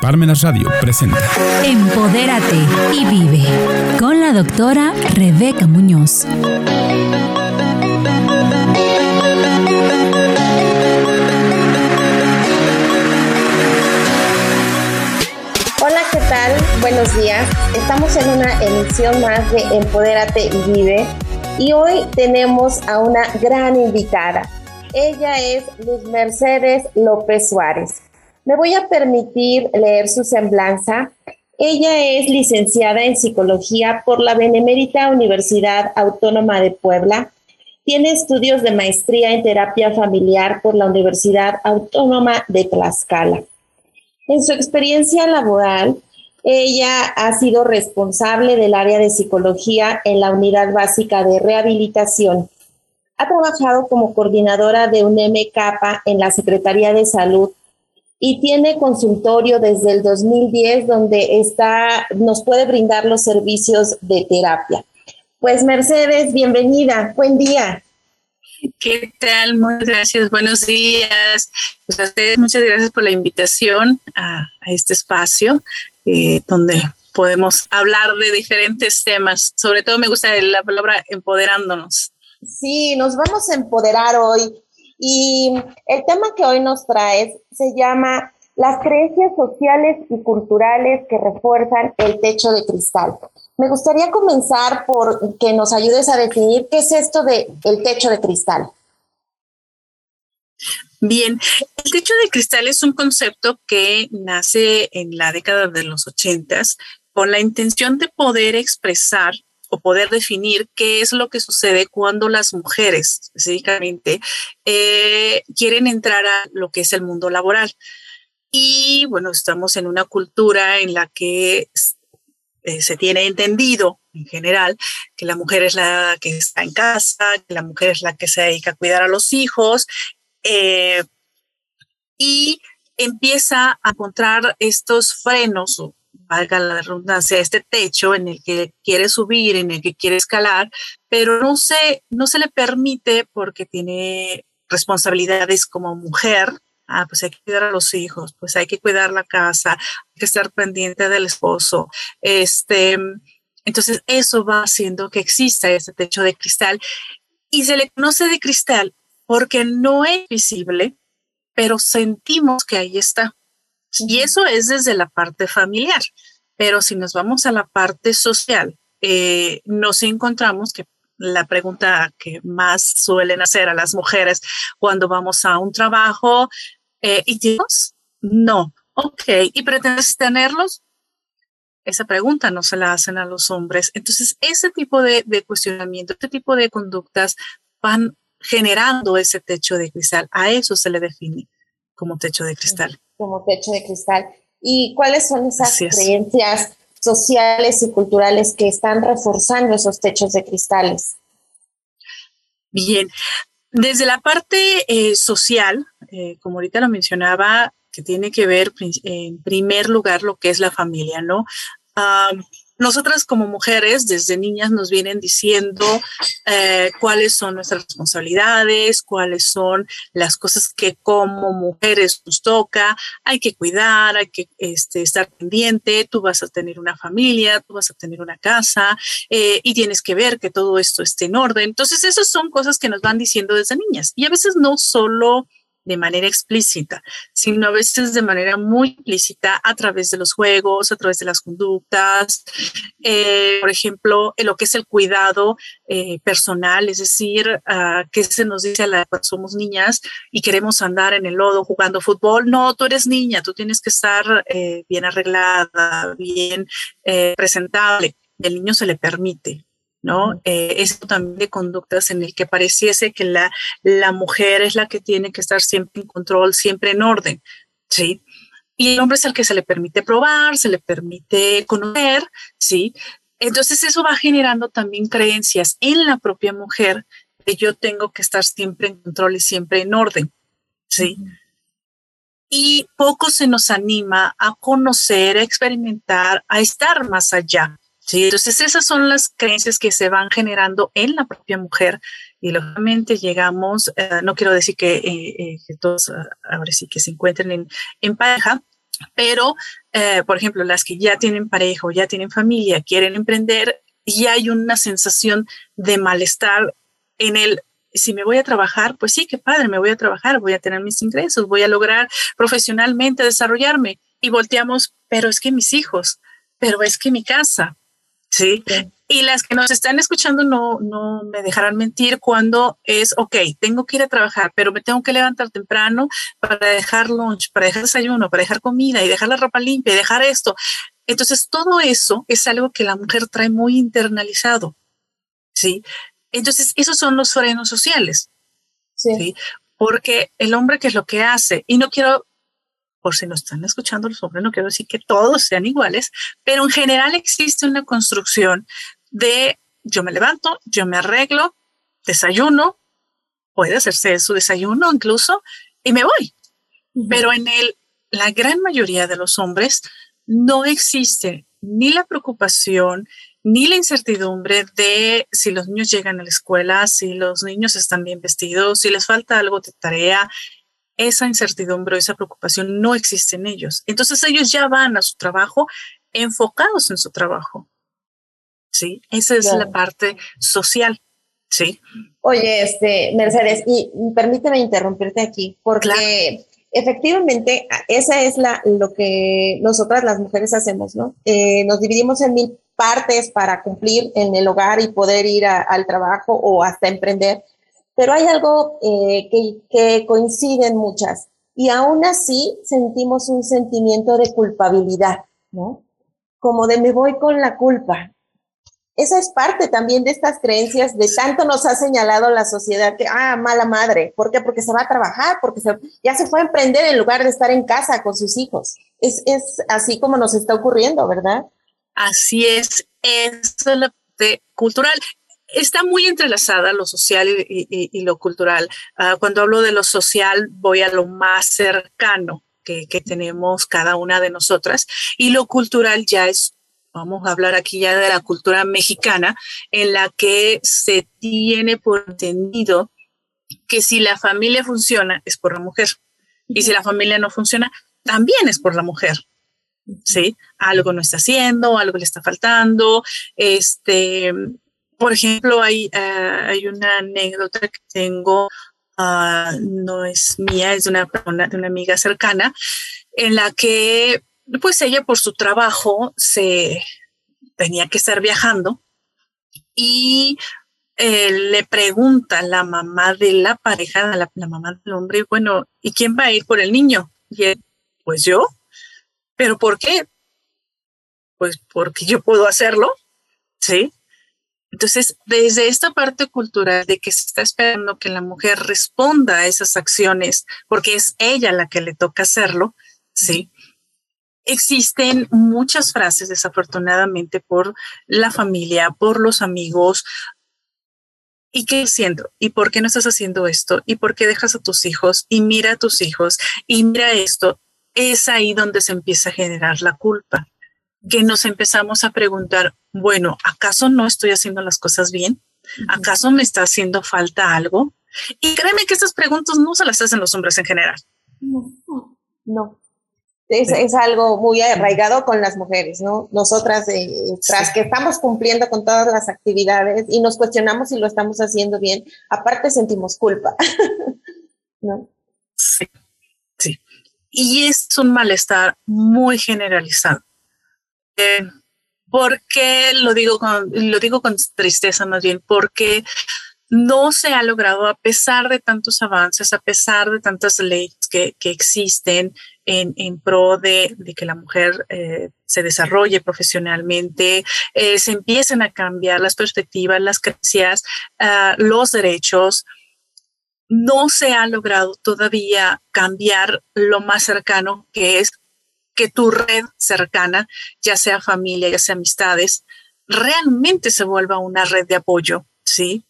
Parmenas Radio presenta Empodérate y vive con la doctora Rebeca Muñoz. Hola, ¿qué tal? Buenos días. Estamos en una emisión más de Empodérate y vive y hoy tenemos a una gran invitada. Ella es Luz Mercedes López Suárez. Me voy a permitir leer su semblanza. Ella es licenciada en psicología por la Benemérita Universidad Autónoma de Puebla. Tiene estudios de maestría en terapia familiar por la Universidad Autónoma de Tlaxcala. En su experiencia laboral, ella ha sido responsable del área de psicología en la Unidad Básica de Rehabilitación. Ha trabajado como coordinadora de un MK en la Secretaría de Salud y tiene consultorio desde el 2010 donde está, nos puede brindar los servicios de terapia. Pues Mercedes, bienvenida, buen día. ¿Qué tal? Muchas gracias, buenos días. Pues a ustedes muchas gracias por la invitación a, este espacio eh, donde podemos hablar de diferentes temas. Sobre todo me gusta la palabra empoderándonos. Sí, nos vamos a empoderar hoy y el tema que hoy nos traes se llama las creencias sociales y culturales que refuerzan el techo de cristal. Me gustaría comenzar por que nos ayudes a definir qué es esto de el techo de cristal. Bien, el techo de cristal es un concepto que nace en la década de los ochentas con la intención de poder expresar o poder definir qué es lo que sucede cuando las mujeres específicamente eh, quieren entrar a lo que es el mundo laboral. Y bueno, estamos en una cultura en la que eh, se tiene entendido en general que la mujer es la que está en casa, que la mujer es la que se dedica a cuidar a los hijos. Eh, y empieza a encontrar estos frenos valga la redundancia, este techo en el que quiere subir, en el que quiere escalar, pero no se, no se le permite porque tiene responsabilidades como mujer. Ah, pues hay que cuidar a los hijos, pues hay que cuidar la casa, hay que estar pendiente del esposo. Este, entonces eso va haciendo que exista ese techo de cristal y se le conoce de cristal porque no es visible, pero sentimos que ahí está. Y eso es desde la parte familiar. Pero si nos vamos a la parte social, eh, nos encontramos que la pregunta que más suelen hacer a las mujeres cuando vamos a un trabajo, eh, ¿y tienes? No. Ok, ¿y pretendes tenerlos? Esa pregunta no se la hacen a los hombres. Entonces, ese tipo de, de cuestionamiento, este tipo de conductas van generando ese techo de cristal. A eso se le define como techo de cristal como techo de cristal. ¿Y cuáles son esas creencias sociales y culturales que están reforzando esos techos de cristales? Bien, desde la parte eh, social, eh, como ahorita lo mencionaba, que tiene que ver en primer lugar lo que es la familia, ¿no? Nosotras como mujeres desde niñas nos vienen diciendo eh, cuáles son nuestras responsabilidades, cuáles son las cosas que como mujeres nos toca, hay que cuidar, hay que este, estar pendiente, tú vas a tener una familia, tú vas a tener una casa eh, y tienes que ver que todo esto esté en orden. Entonces, esas son cosas que nos van diciendo desde niñas. Y a veces no solo de manera explícita, sino a veces de manera muy implícita a través de los juegos, a través de las conductas, eh, por ejemplo, en lo que es el cuidado eh, personal, es decir, uh, que se nos dice a la cuando somos niñas y queremos andar en el lodo jugando fútbol, no, tú eres niña, tú tienes que estar eh, bien arreglada, bien presentable. El niño se le permite, ¿no? Eh, esto también de conductas en el que pareciese que la, la mujer es la que tiene que estar siempre en control, siempre en orden, ¿sí? Y el hombre es el que se le permite probar, se le permite conocer, ¿sí? Entonces eso va generando también creencias en la propia mujer que yo tengo que estar siempre en control y siempre en orden, ¿sí? Y poco se nos anima a conocer, a experimentar, a estar más allá, Entonces esas son las creencias que se van generando en la propia mujer y lógicamente llegamos, eh, no quiero decir que, eh, eh, todos ah, ahora sí que se encuentren en, en pareja, pero por ejemplo, las que ya tienen pareja o ya tienen familia, quieren emprender, y hay una sensación de malestar en el, si me voy a trabajar, pues sí, qué padre, me voy a trabajar, voy a tener mis ingresos, voy a lograr profesionalmente desarrollarme. Y volteamos, pero es que mis hijos, pero es que mi casa, ¿sí? Y las que nos están escuchando no, no me dejarán mentir cuando es, ok, tengo que ir a trabajar, pero me tengo que levantar temprano para dejar lunch, para dejar desayuno, para dejar comida y dejar la ropa limpia y dejar esto. Entonces, todo eso es algo que la mujer trae muy internalizado, ¿sí? Entonces, esos son los frenos sociales, ¿sí? Porque el hombre, ¿qué es lo que hace? Y no quiero por si nos están escuchando los hombres, no quiero decir que todos sean iguales, pero en general existe una construcción de yo me levanto, yo me arreglo, desayuno, puede hacerse su desayuno incluso, y me voy. Pero en el, la gran mayoría de los hombres no existe ni la preocupación, ni la incertidumbre de si los niños llegan a la escuela, si los niños están bien vestidos, si les falta algo de tarea. Esa incertidumbre, esa preocupación no existe en ellos. Entonces ellos ya van a su trabajo enfocados en su trabajo. ¿sí? Esa es la parte social, ¿sí? Oye, este, Mercedes, y permíteme interrumpirte aquí, porque efectivamente esa es la, lo que nosotras las mujeres hacemos, ¿no? Eh, nos dividimos en mil partes para cumplir en el hogar y poder ir al trabajo o hasta emprender, pero hay algo eh, que, coinciden muchas y aún así sentimos un sentimiento de culpabilidad, ¿no? Como de me voy con la culpa, esa es parte también de estas creencias de tanto nos ha señalado la sociedad que, ah, mala madre, ¿por qué? Porque se va a trabajar, porque ya se fue a emprender en lugar de estar en casa con sus hijos. Es, así como nos está ocurriendo, ¿verdad? Así es, es la parte cultural. Está muy entrelazada lo social y, lo cultural. Ah, cuando hablo de lo social, voy a lo más cercano que, que tenemos cada una de nosotras y lo cultural ya es vamos a hablar aquí ya de la cultura mexicana, en la que se tiene por entendido que si la familia funciona es por la mujer y si la familia no funciona también es por la mujer. ¿Sí? Algo no está haciendo, algo le está faltando. Este, por ejemplo, hay, ah, hay una anécdota que tengo, ah, no es mía, es de una, de una amiga cercana, en la que pues ella por su trabajo se tenía que estar viajando y eh, le pregunta la mamá de la pareja, la, la, mamá del hombre, bueno, ¿y quién va a ir por el niño? Y él, pues yo. ¿Pero por qué? Pues porque yo puedo hacerlo, ¿sí? Entonces, desde esta parte cultural de que se está esperando que la mujer responda a esas acciones, porque es ella la que le toca hacerlo, ¿sí? existen muchas frases, desafortunadamente, por la familia, por los amigos. ¿Y qué haciendo? ¿Y por qué no estás haciendo esto? ¿Y por qué dejas a tus hijos? Y mira a tus hijos y mira esto. Es ahí donde se empieza a generar la culpa, que nos empezamos a preguntar, bueno, ¿acaso no estoy haciendo las cosas bien? ¿Acaso me está haciendo falta algo? Y créeme que estas preguntas no se las hacen los hombres en general. No, no es, algo muy arraigado con las mujeres, ¿no? Nosotras, eh, tras que estamos cumpliendo con todas las actividades y nos cuestionamos si lo estamos haciendo bien, aparte sentimos culpa, ¿no? Sí, sí. Y es un malestar muy generalizado. Eh, porque lo digo con, lo digo con tristeza más bien, porque no se ha logrado, a pesar de tantos avances, a pesar de tantas leyes que, existen en, pro de, que la mujer eh, se desarrolle profesionalmente, eh, se empiecen a cambiar las perspectivas, las creencias, ah, los derechos. No se ha logrado todavía cambiar lo más cercano que es que tu red cercana, ya sea familia, ya sea amistades, realmente se vuelva una red de apoyo, ¿sí?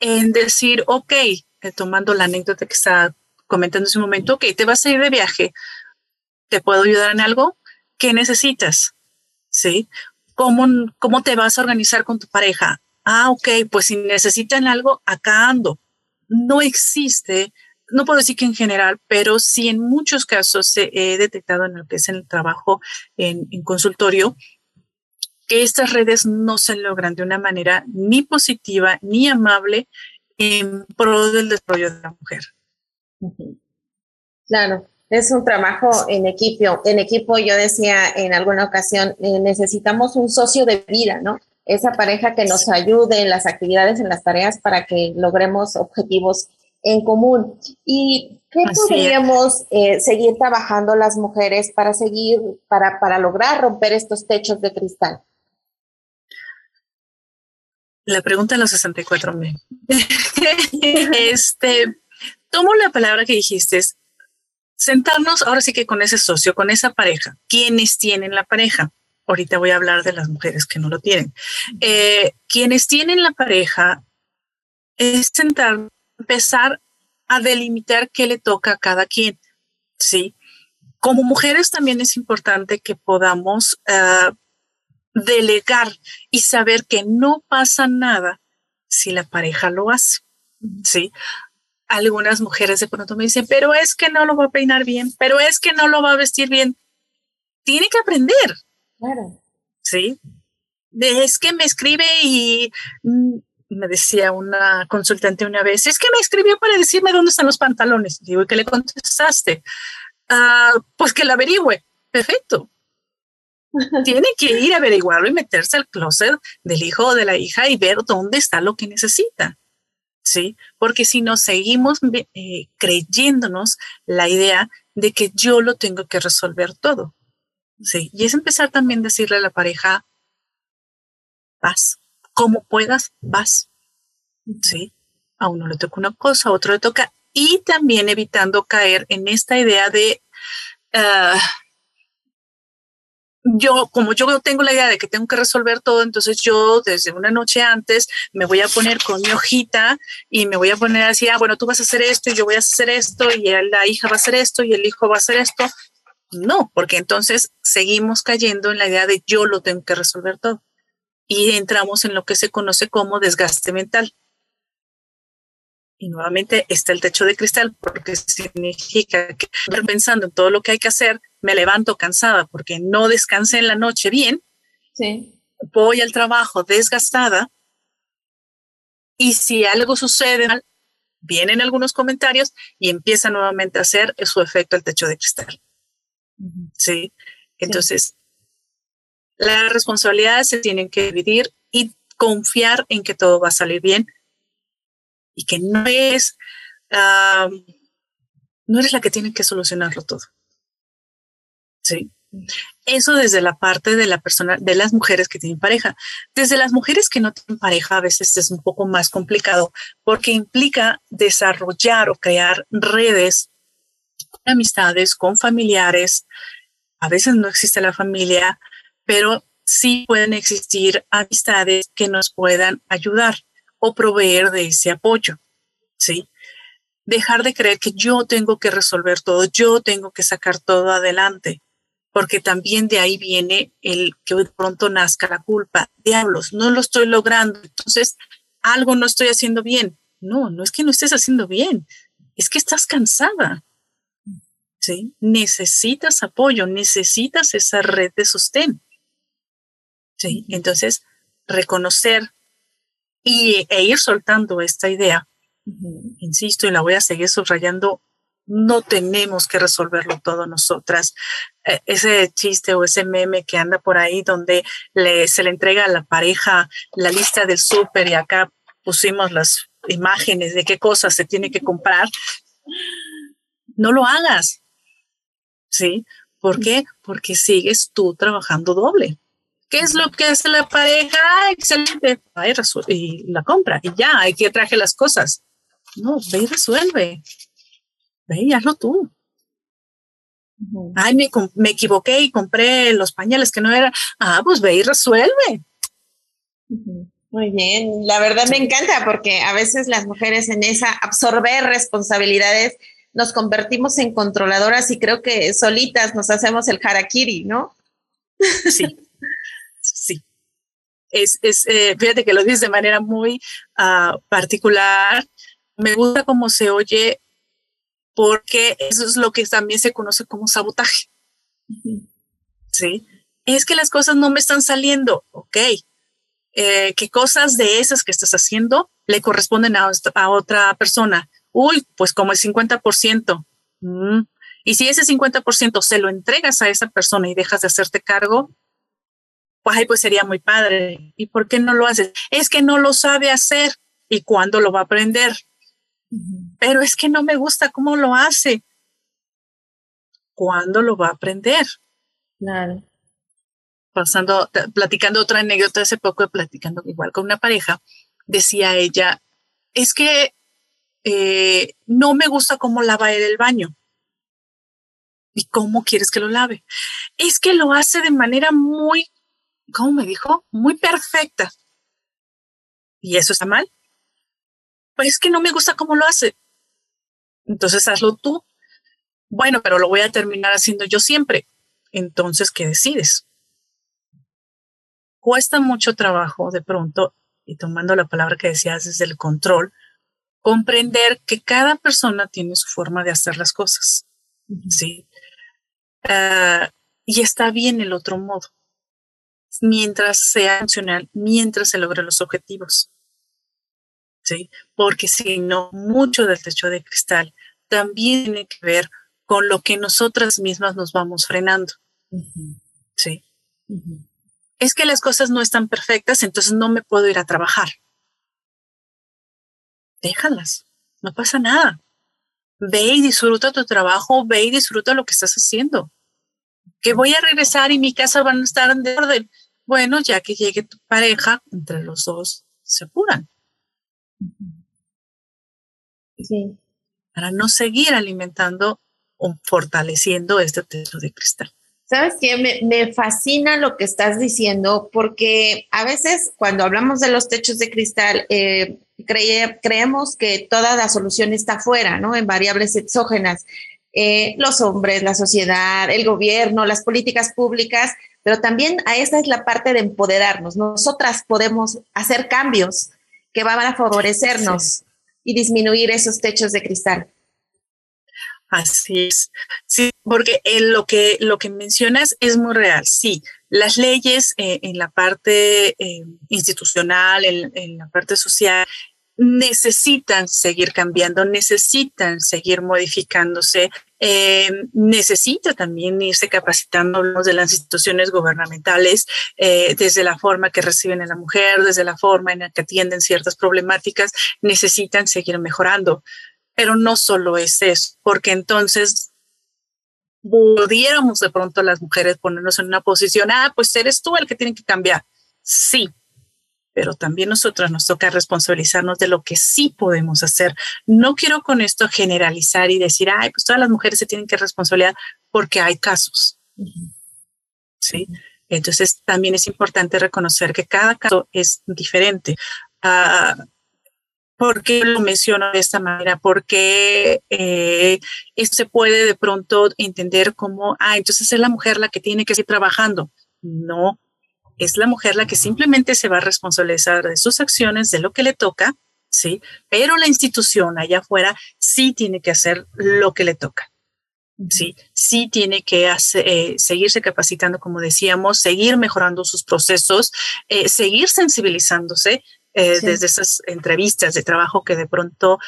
en decir, ok, eh, tomando la anécdota que estaba comentando en ese momento, ok, te vas a ir de viaje, ¿te puedo ayudar en algo? ¿Qué necesitas? ¿Sí? ¿Cómo, cómo te vas a organizar con tu pareja? Ah, ok, pues si necesitan algo, acá ando. No existe no puedo decir que en general, pero sí en muchos casos he detectado en lo que es el trabajo en, en consultorio que estas redes no se logran de una manera ni positiva ni amable en pro del desarrollo de la mujer. Claro, es un trabajo en equipo. En equipo, yo decía en alguna ocasión, eh, necesitamos un socio de vida, ¿no? Esa pareja que nos ayude en las actividades, en las tareas para que logremos objetivos en común. ¿Y qué podríamos eh, seguir trabajando las mujeres para seguir, para, para lograr romper estos techos de cristal? La pregunta de los 64 mil. este, tomo la palabra que dijiste, sentarnos ahora sí que con ese socio, con esa pareja. ¿Quiénes tienen la pareja? Ahorita voy a hablar de las mujeres que no lo tienen. Eh, quienes tienen la pareja es sentar, empezar a delimitar qué le toca a cada quien. Sí. Como mujeres también es importante que podamos uh, delegar y saber que no pasa nada si la pareja lo hace. Sí. Algunas mujeres de pronto me dicen, pero es que no lo va a peinar bien, pero es que no lo va a vestir bien. Tiene que aprender. Claro. Sí. Es que me escribe y mm, me decía una consultante una vez, es que me escribió para decirme dónde están los pantalones. Digo, ¿y qué le contestaste? Ah, pues que la averigüe. Perfecto. Tiene que ir a averiguarlo y meterse al closet del hijo o de la hija y ver dónde está lo que necesita. ¿Sí? Porque si no seguimos eh, creyéndonos la idea de que yo lo tengo que resolver todo. ¿Sí? Y es empezar también a decirle a la pareja, vas, como puedas, vas. ¿Sí? A uno le toca una cosa, a otro le toca. Y también evitando caer en esta idea de, uh, yo, como yo tengo la idea de que tengo que resolver todo, entonces yo desde una noche antes me voy a poner con mi hojita y me voy a poner así, ah, bueno, tú vas a hacer esto y yo voy a hacer esto y la hija va a hacer esto y el hijo va a hacer esto. No, porque entonces seguimos cayendo en la idea de yo lo tengo que resolver todo y entramos en lo que se conoce como desgaste mental. Y nuevamente está el techo de cristal porque significa que pensando en todo lo que hay que hacer, me levanto cansada porque no descansé en la noche bien. Sí. Voy al trabajo desgastada y si algo sucede vienen algunos comentarios y empieza nuevamente a hacer su efecto el techo de cristal. Sí. Entonces, las responsabilidades se tienen que dividir y confiar en que todo va a salir bien y que no es, no eres la que tiene que solucionarlo todo. Sí. Eso desde la parte de la persona, de las mujeres que tienen pareja. Desde las mujeres que no tienen pareja, a veces es un poco más complicado porque implica desarrollar o crear redes amistades, con familiares. A veces no existe la familia, pero sí pueden existir amistades que nos puedan ayudar o proveer de ese apoyo. ¿Sí? Dejar de creer que yo tengo que resolver todo, yo tengo que sacar todo adelante, porque también de ahí viene el que de pronto nazca la culpa. Diablos, no lo estoy logrando, entonces algo no estoy haciendo bien. No, no es que no estés haciendo bien, es que estás cansada. ¿Sí? Necesitas apoyo, necesitas esa red de sostén. ¿Sí? Entonces, reconocer y, e ir soltando esta idea, insisto, y la voy a seguir subrayando, no tenemos que resolverlo todo nosotras. E, ese chiste o ese meme que anda por ahí donde le, se le entrega a la pareja la lista del súper y acá pusimos las imágenes de qué cosas se tiene que comprar, no lo hagas. ¿Sí? ¿Por qué? Porque sigues tú trabajando doble. ¿Qué es lo que hace la pareja? excelente. y la compra. Y ya, hay que traje las cosas. No, ve y resuelve. Ve y hazlo tú. Ay, me, me, equivoqué y compré los pañales que no eran. Ah, pues ve y resuelve. Muy bien, la verdad me encanta porque a veces las mujeres en esa absorber responsabilidades nos convertimos en controladoras y creo que solitas nos hacemos el harakiri, ¿no? Sí, sí. Es, es eh, fíjate que lo dices de manera muy uh, particular. Me gusta cómo se oye porque eso es lo que también se conoce como sabotaje. ¿Sí? Es que las cosas no me están saliendo, ok. Eh, ¿Qué cosas de esas que estás haciendo le corresponden a, otra persona? Uy, pues como el 50%. Mm. Y si ese 50% se lo entregas a esa persona y dejas de hacerte cargo, pues ahí pues sería muy padre. ¿Y por qué no lo haces? Es que no lo sabe hacer. ¿Y cuándo lo va a aprender? Pero es que no me gusta cómo lo hace. ¿Cuándo lo va a aprender? Claro. Pasando, platicando otra anécdota hace poco, platicando igual con una pareja, decía ella, es que eh, no me gusta cómo lava él el baño. ¿Y cómo quieres que lo lave? Es que lo hace de manera muy, ¿cómo me dijo? Muy perfecta. ¿Y eso está mal? Pues es que no me gusta cómo lo hace. Entonces hazlo tú. Bueno, pero lo voy a terminar haciendo yo siempre. Entonces, ¿qué decides? Cuesta mucho trabajo de pronto, y tomando la palabra que decías desde el control, comprender que cada persona tiene su forma de hacer las cosas. Sí. Ah, y está bien el otro modo, mientras sea funcional, mientras se logren los objetivos. ¿Sí? Porque si no, mucho del techo de cristal también tiene que ver con lo que nosotras mismas nos vamos frenando. Sí. Es que las cosas no están perfectas, entonces no me puedo ir a trabajar. Déjalas, no pasa nada. Ve y disfruta tu trabajo, ve y disfruta lo que estás haciendo. Que voy a regresar y mi casa van a estar en orden. Bueno, ya que llegue tu pareja, entre los dos se apuran. Sí. Para no seguir alimentando o fortaleciendo este techo de cristal. ¿Sabes qué? Me, me, fascina lo que estás diciendo porque a veces cuando hablamos de los techos de cristal, eh, creemos que toda la solución está afuera, ¿no? En variables exógenas. Eh, los hombres, la sociedad, el gobierno, las políticas públicas, pero también a esa es la parte de empoderarnos. Nosotras podemos hacer cambios que van a favorecernos y disminuir esos techos de cristal. Así es. Sí, porque en lo que lo que mencionas es muy real. Sí, las leyes eh, en la parte eh, institucional, en, la parte social, necesitan seguir cambiando, necesitan seguir modificándose, eh, necesita también irse capacitando de las instituciones gubernamentales eh, desde la forma que reciben a la mujer, desde la forma en la que atienden ciertas problemáticas, necesitan seguir mejorando. Pero no solo es eso, porque entonces pudiéramos de pronto las mujeres ponernos en una posición, ah, pues eres tú el que tiene que cambiar. Sí, pero también nosotras nos toca responsabilizarnos de lo que sí podemos hacer. No quiero con esto generalizar y decir, ay, pues todas las mujeres se tienen que responsabilizar porque hay casos. ¿Sí? Entonces también es importante reconocer que cada caso es diferente. Uh, ¿Por qué lo menciono de esta manera? Porque eh, esto se puede de pronto entender como, ah, entonces es la mujer la que tiene que seguir trabajando. No, es la mujer la que simplemente se va a responsabilizar de sus acciones, de lo que le toca, ¿sí? Pero la institución allá afuera sí tiene que hacer lo que le toca. Sí, sí tiene que eh, seguirse capacitando, como decíamos, seguir mejorando sus procesos, eh, seguir sensibilizándose eh, desde esas entrevistas de trabajo que de pronto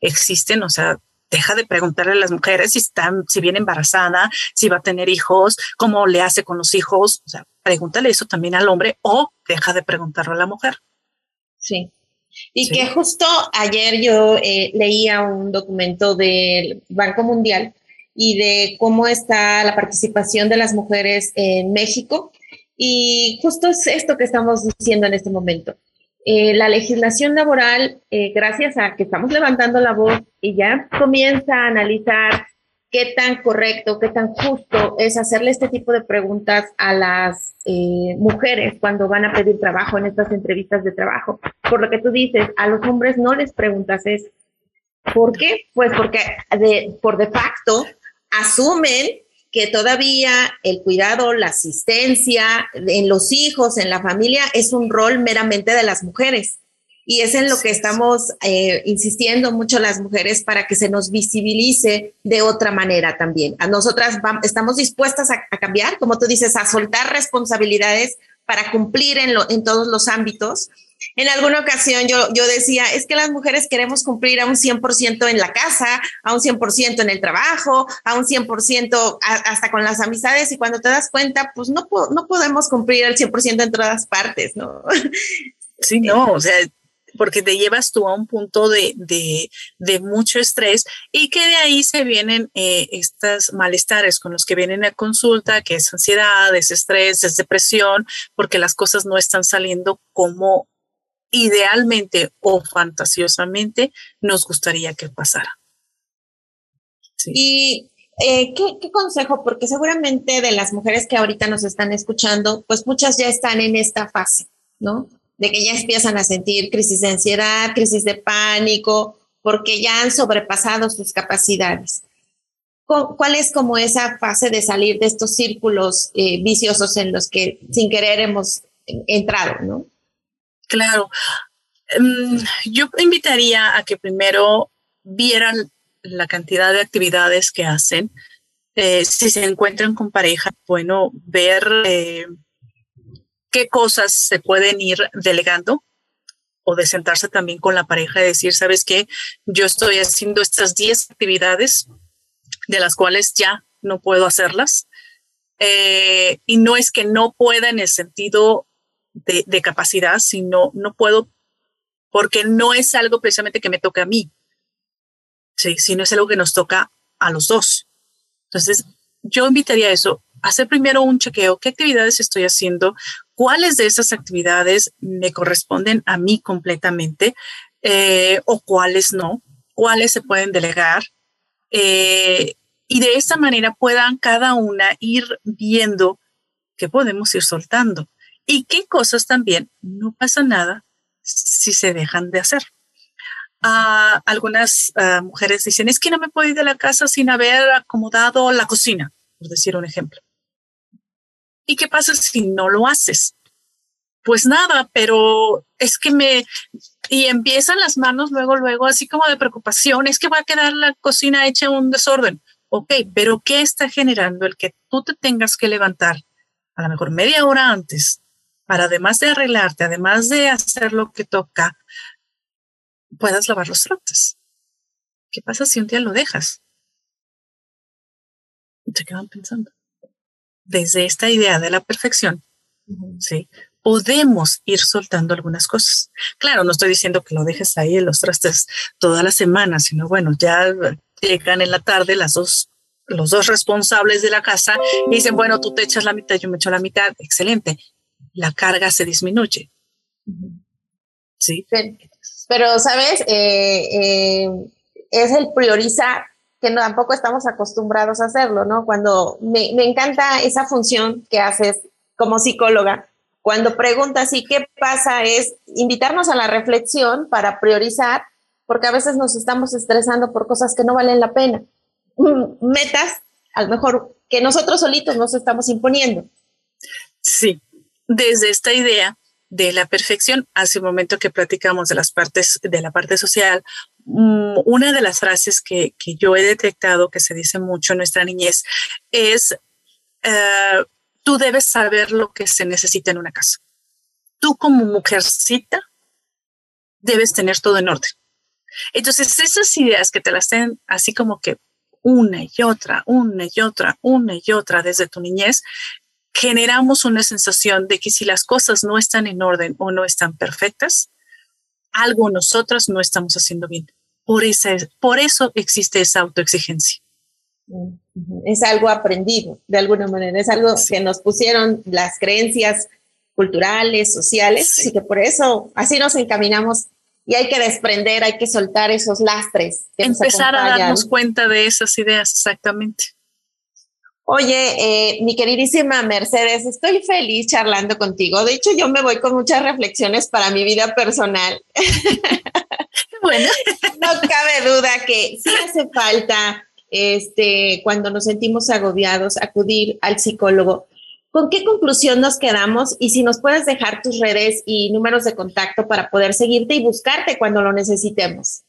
existen, o sea, deja de preguntarle a las mujeres si están, si viene embarazada, si va a tener hijos, cómo le hace con los hijos, o sea, pregúntale eso también al hombre o deja de preguntarlo a la mujer. Sí. Y que justo ayer yo eh, leía un documento del Banco Mundial y de cómo está la participación de las mujeres en México. Y justo es esto que estamos diciendo en este momento. Eh, la legislación laboral, eh, gracias a que estamos levantando la voz y ya comienza a analizar qué tan correcto, qué tan justo es hacerle este tipo de preguntas a las eh, mujeres cuando van a pedir trabajo en estas entrevistas de trabajo. Por lo que tú dices, a los hombres no les preguntas eso. ¿Por qué? Pues porque de, por de facto asumen que todavía el cuidado, la asistencia en los hijos, en la familia, es un rol meramente de las mujeres. Y es en lo que estamos eh, insistiendo mucho las mujeres para que se nos visibilice de otra manera también. A nosotras estamos dispuestas a, cambiar, como tú dices, a soltar responsabilidades para cumplir en, en todos los ámbitos. En alguna ocasión yo, yo decía, es que las mujeres queremos cumplir a un 100% en la casa, a un 100% en el trabajo, a un 100% hasta con las amistades y cuando te das cuenta, pues no, no podemos cumplir al 100% en todas partes, ¿no? Sí, no, o sea, porque te llevas tú a un punto de, de, mucho estrés y que de ahí se vienen eh, estos malestares con los que vienen a consulta, que es ansiedad, es estrés, es depresión, porque las cosas no están saliendo como idealmente o fantasiosamente nos gustaría que pasara. Y eh, ¿qué, ¿qué, consejo? Porque seguramente de las mujeres que ahorita nos están escuchando, pues muchas ya están en esta fase, ¿no? De que ya empiezan a sentir crisis de ansiedad, crisis de pánico, porque ya han sobrepasado sus capacidades. ¿Cuál es como esa fase de salir de estos círculos eh, viciosos en los que sin querer hemos entrado, no? Claro. Mm, yo invitaría a que primero vieran la cantidad de actividades que hacen. Eh, si se encuentran con pareja, bueno, ver eh, qué cosas se pueden ir delegando o de sentarse también con la pareja y decir, ¿sabes qué? Yo estoy haciendo estas 10 actividades de las cuales ya no puedo hacerlas. Eh, y no es que no pueda en el sentido de, de, capacidad, sino no puedo porque no es algo precisamente que me toque a mí, sí, sino es algo que nos toca a los dos. Entonces, yo invitaría a eso, hacer primero un chequeo, qué actividades estoy haciendo, cuáles de esas actividades me corresponden a mí completamente eh, o cuáles no, cuáles se pueden delegar. Eh, y de esa manera puedan cada una ir viendo qué podemos ir soltando y qué cosas también no pasa nada si se dejan de hacer. Ah, algunas ah, mujeres dicen, es que no me puedo ir de la casa sin haber acomodado la cocina, por decir un ejemplo. ¿Y qué pasa si no lo haces? Pues nada, pero es que me... Y empiezan las manos luego, luego, así como de preocupación, es que va a quedar la cocina hecha un desorden. Ok, pero ¿qué está generando el que tú te tengas que levantar a lo mejor media hora antes para además de arreglarte, además de hacer lo que toca, puedas lavar los trastes? ¿Qué pasa si un día lo dejas? Y te quedan pensando desde esta idea de la perfección, ¿sí? Podemos ir soltando algunas cosas. Claro, no estoy diciendo que lo dejes ahí en los trastes toda la semana, sino bueno, ya llegan en la tarde las dos, los dos responsables de la casa y dicen, bueno, tú te echas la mitad, yo me echo la mitad, excelente. La carga se disminuye. Sí. Pero, ¿sabes? Eh, eh, es el priorizar que tampoco estamos acostumbrados a hacerlo, ¿no? Cuando me, me encanta esa función que haces como psicóloga, cuando preguntas y qué pasa es invitarnos a la reflexión para priorizar, porque a veces nos estamos estresando por cosas que no valen la pena. Mm, metas, a lo mejor, que nosotros solitos nos estamos imponiendo. Sí, desde esta idea de la perfección, hace un momento que platicamos de las partes, de la parte social, una de las frases que, que yo he detectado que se dice mucho en nuestra niñez es, uh, tú debes saber lo que se necesita en una casa. Tú como mujercita debes tener todo en orden. Entonces, esas ideas que te las den así como que una y otra, una y otra, una y otra desde tu niñez, generamos una sensación de que si las cosas no están en orden o no están perfectas, algo nosotros no estamos haciendo bien. Por, por eso existe esa autoexigencia. Es algo aprendido, de alguna manera, es algo que nos pusieron las creencias culturales, sociales, y que por eso así nos encaminamos y hay que desprender, hay que soltar esos lastres. Empezar a darnos cuenta de esas ideas, exactamente. Oye, eh, mi queridísima Mercedes, estoy feliz charlando contigo. De hecho, yo me voy con muchas reflexiones para mi vida personal. bueno, no cabe duda que sí hace falta, este, cuando nos sentimos agobiados, acudir al psicólogo, ¿Con qué conclusión nos quedamos? Y si nos puedes dejar tus redes y números de contacto para poder seguirte y buscarte cuando lo necesitemos.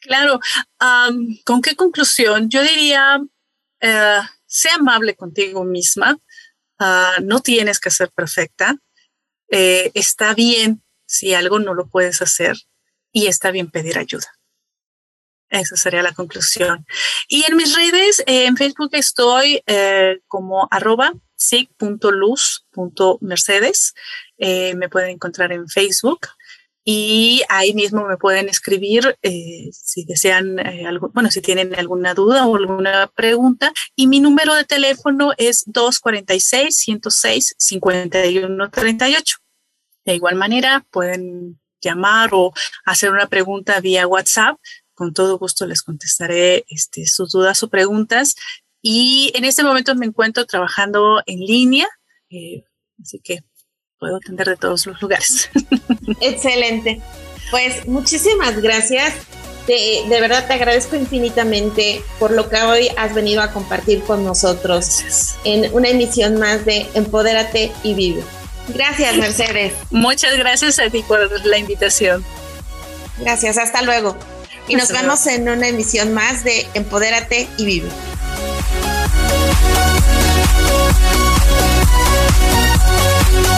Claro, ¿con qué conclusión? Yo diría, uh, sé amable contigo misma, ah, no tienes que ser perfecta, eh, está bien si algo no lo puedes hacer y está bien pedir ayuda. Esa sería la conclusión. Y en mis redes, eh, en Facebook estoy eh, como arroba sig.luz.mercedes. Me pueden encontrar en Facebook y ahí mismo me pueden escribir si desean, algo, bueno, si tienen alguna duda o alguna pregunta. Y mi número de teléfono es 246-106-5138. De igual manera, pueden llamar o hacer una pregunta vía WhatsApp con todo gusto les contestaré este, sus dudas o preguntas. Y en este momento me encuentro trabajando en línea, eh, así que puedo atender de todos los lugares. Excelente. Pues muchísimas gracias. De, de, verdad te agradezco infinitamente por lo que hoy has venido a compartir con nosotros en una emisión más de Empodérate y Vive. Gracias, Mercedes. Muchas gracias a ti por la invitación. Gracias, hasta luego y nos vemos en una emisión más de Empodérate y Vive.